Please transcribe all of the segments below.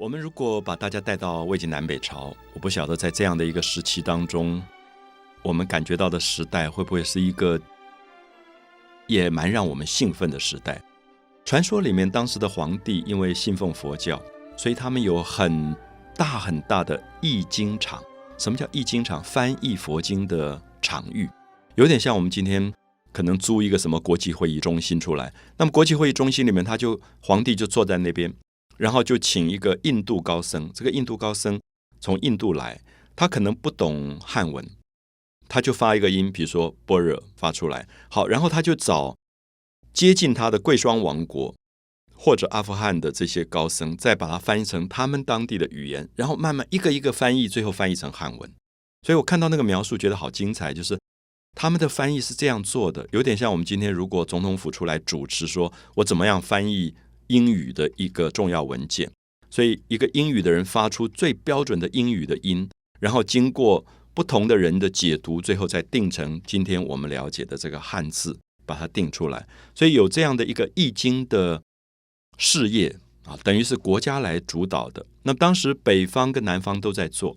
我们如果把大家带到魏晋南北朝，我不晓得在这样的一个时期当中，我们感觉到的时代会不会是一个也蛮让我们兴奋的时代？传说里面，当时的皇帝因为信奉佛教，所以他们有很大很大的译经场。什么叫译经场？翻译佛经的场域，有点像我们今天可能租一个什么国际会议中心出来。那么国际会议中心里面，他就皇帝就坐在那边。然后就请一个印度高僧，这个印度高僧从印度来，他可能不懂汉文，他就发一个音，比如说般若发出来，好，然后他就找接近他的贵霜王国或者阿富汗的这些高僧，再把它翻译成他们当地的语言，然后慢慢一个一个翻译，最后翻译成汉文。所以我看到那个描述，觉得好精彩，就是他们的翻译是这样做的，有点像我们今天如果总统府出来主持，说我怎么样翻译。英语的一个重要文件，所以一个英语的人发出最标准的英语的音，然后经过不同的人的解读，最后再定成今天我们了解的这个汉字，把它定出来。所以有这样的一个易经的事业啊，等于是国家来主导的。那当时北方跟南方都在做，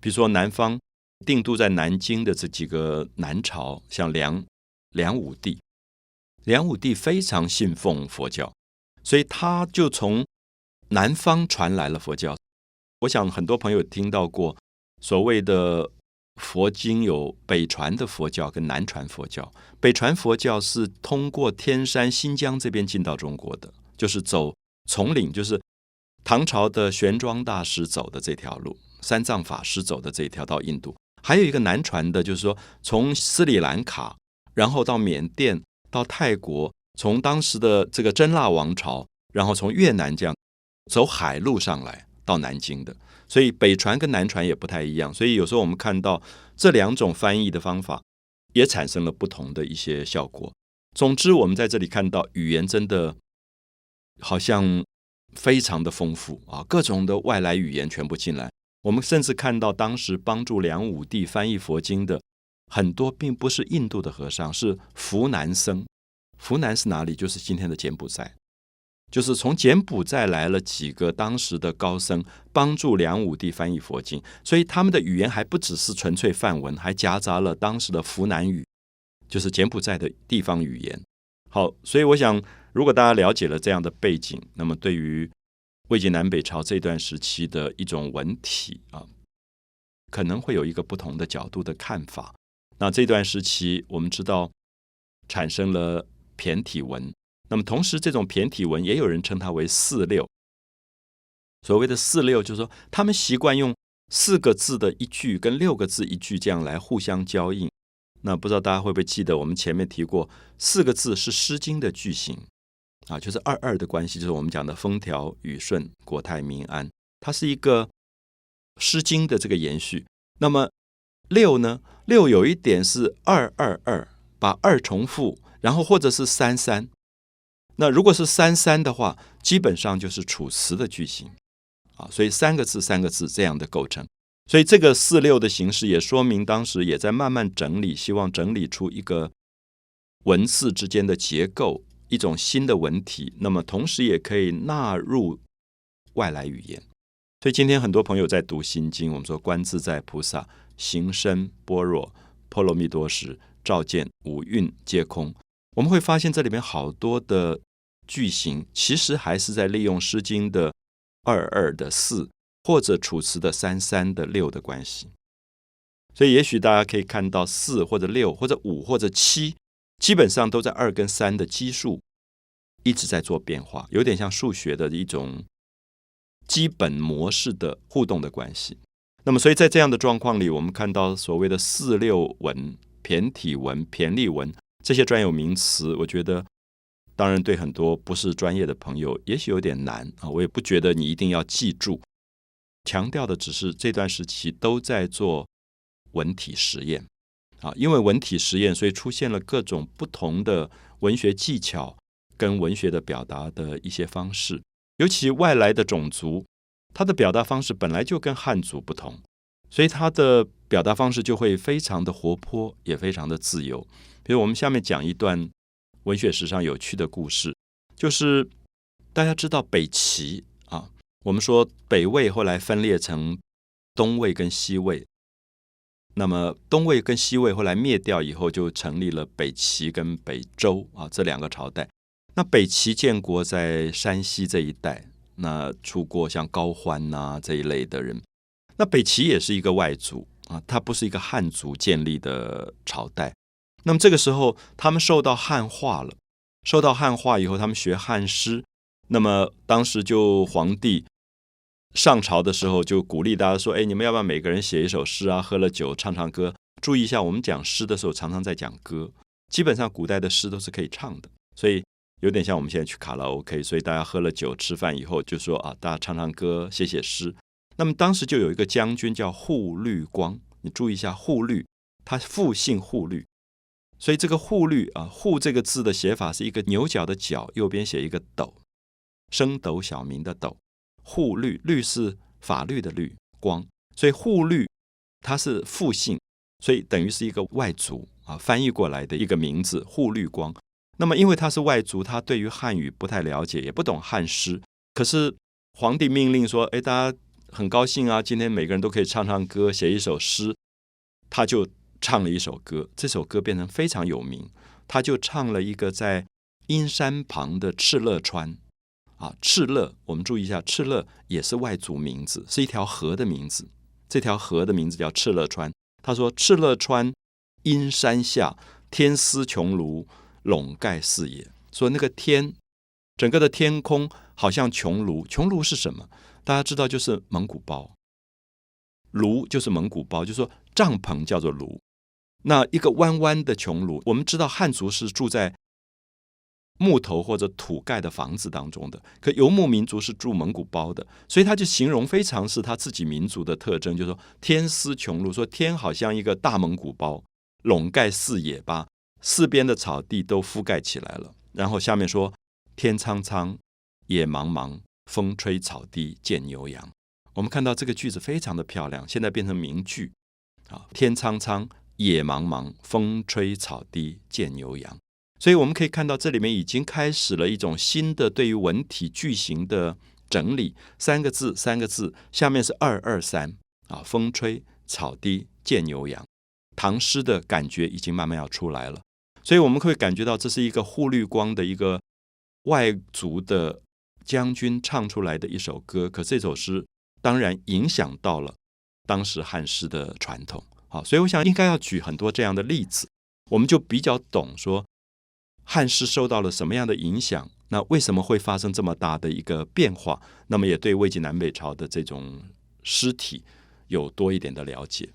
比如说南方定都在南京的这几个南朝，像梁梁武帝，梁武帝非常信奉佛教。所以他就从南方传来了佛教。我想很多朋友听到过所谓的佛经有北传的佛教跟南传佛教。北传佛教是通过天山、新疆这边进到中国的，就是走丛岭，就是唐朝的玄奘大师走的这条路，三藏法师走的这条到印度。还有一个南传的，就是说从斯里兰卡，然后到缅甸，到泰国。从当时的这个真腊王朝，然后从越南这样走海路上来到南京的，所以北传跟南传也不太一样。所以有时候我们看到这两种翻译的方法，也产生了不同的一些效果。总之，我们在这里看到语言真的好像非常的丰富啊，各种的外来语言全部进来。我们甚至看到当时帮助梁武帝翻译佛经的很多，并不是印度的和尚，是湖南僧。湖南是哪里？就是今天的柬埔寨，就是从柬埔寨来了几个当时的高僧，帮助梁武帝翻译佛经，所以他们的语言还不只是纯粹梵文，还夹杂了当时的湖南语，就是柬埔寨的地方语言。好，所以我想，如果大家了解了这样的背景，那么对于魏晋南北朝这段时期的一种文体啊，可能会有一个不同的角度的看法。那这段时期，我们知道产生了。骈体文，那么同时这种骈体文也有人称它为四六。所谓的四六，就是说他们习惯用四个字的一句跟六个字一句这样来互相交应。那不知道大家会不会记得，我们前面提过，四个字是《诗经》的句型啊，就是二二的关系，就是我们讲的风调雨顺、国泰民安，它是一个《诗经》的这个延续。那么六呢？六有一点是二二二，把二重复。然后或者是三三，那如果是三三的话，基本上就是楚辞的句型啊，所以三个字三个字这样的构成，所以这个四六的形式也说明当时也在慢慢整理，希望整理出一个文字之间的结构，一种新的文体，那么同时也可以纳入外来语言。所以今天很多朋友在读心经，我们说观自在菩萨行深般若波罗蜜多时，照见五蕴皆空。我们会发现这里面好多的句型，其实还是在利用《诗经》的二二的四，或者《楚辞》的三三的六的关系。所以，也许大家可以看到四或者六或者五或者七，基本上都在二跟三的基数一直在做变化，有点像数学的一种基本模式的互动的关系。那么，所以在这样的状况里，我们看到所谓的四六文、骈体文、骈俪文。这些专有名词，我觉得当然对很多不是专业的朋友也许有点难啊。我也不觉得你一定要记住，强调的只是这段时期都在做文体实验啊。因为文体实验，所以出现了各种不同的文学技巧跟文学的表达的一些方式。尤其外来的种族，他的表达方式本来就跟汉族不同，所以他的表达方式就会非常的活泼，也非常的自由。比如我们下面讲一段文学史上有趣的故事，就是大家知道北齐啊，我们说北魏后来分裂成东魏跟西魏，那么东魏跟西魏后来灭掉以后，就成立了北齐跟北周啊这两个朝代。那北齐建国在山西这一带，那出过像高欢呐这一类的人。那北齐也是一个外族啊，它不是一个汉族建立的朝代。那么这个时候，他们受到汉化了，受到汉化以后，他们学汉诗。那么当时就皇帝上朝的时候，就鼓励大家说：“哎，你们要不要每个人写一首诗啊？喝了酒唱唱歌。注意一下，我们讲诗的时候，常常在讲歌。基本上古代的诗都是可以唱的，所以有点像我们现在去卡拉 OK。所以大家喝了酒吃饭以后，就说啊，大家唱唱歌，写写诗。那么当时就有一个将军叫护律光，你注意一下，护律他复姓护律。”所以这个“护律”啊，“护”这个字的写法是一个牛角的角，右边写一个“斗”，升斗小民的“斗”。护律，律是法律的“律”，光。所以护律它是复姓，所以等于是一个外族啊，翻译过来的一个名字“护律光”。那么因为他是外族，他对于汉语不太了解，也不懂汉诗。可是皇帝命令说：“哎，大家很高兴啊，今天每个人都可以唱唱歌，写一首诗。”他就。唱了一首歌，这首歌变成非常有名。他就唱了一个在阴山旁的敕勒川啊，敕勒，我们注意一下，敕勒也是外族名字，是一条河的名字。这条河的名字叫敕勒川。他说：“敕勒川，阴山下，天丝穹庐，笼盖四野。”说那个天，整个的天空好像穹庐。穹庐是什么？大家知道，就是蒙古包。庐就是蒙古包，就说帐篷叫做庐。那一个弯弯的穹庐，我们知道汉族是住在木头或者土盖的房子当中的，可游牧民族是住蒙古包的，所以他就形容非常是他自己民族的特征，就说天丝穹庐，说天好像一个大蒙古包，笼盖四野，吧四边的草地都覆盖起来了。然后下面说天苍苍，野茫茫，风吹草低见牛羊。我们看到这个句子非常的漂亮，现在变成名句啊，天苍苍。野茫茫，风吹草低见牛羊。所以我们可以看到，这里面已经开始了一种新的对于文体句型的整理。三个字，三个字，下面是二二三啊，风吹草低见牛羊。唐诗的感觉已经慢慢要出来了。所以我们会感觉到，这是一个护绿光的一个外族的将军唱出来的一首歌。可这首诗当然影响到了当时汉诗的传统。好，所以我想应该要举很多这样的例子，我们就比较懂说汉诗受到了什么样的影响，那为什么会发生这么大的一个变化？那么也对魏晋南北朝的这种诗体有多一点的了解。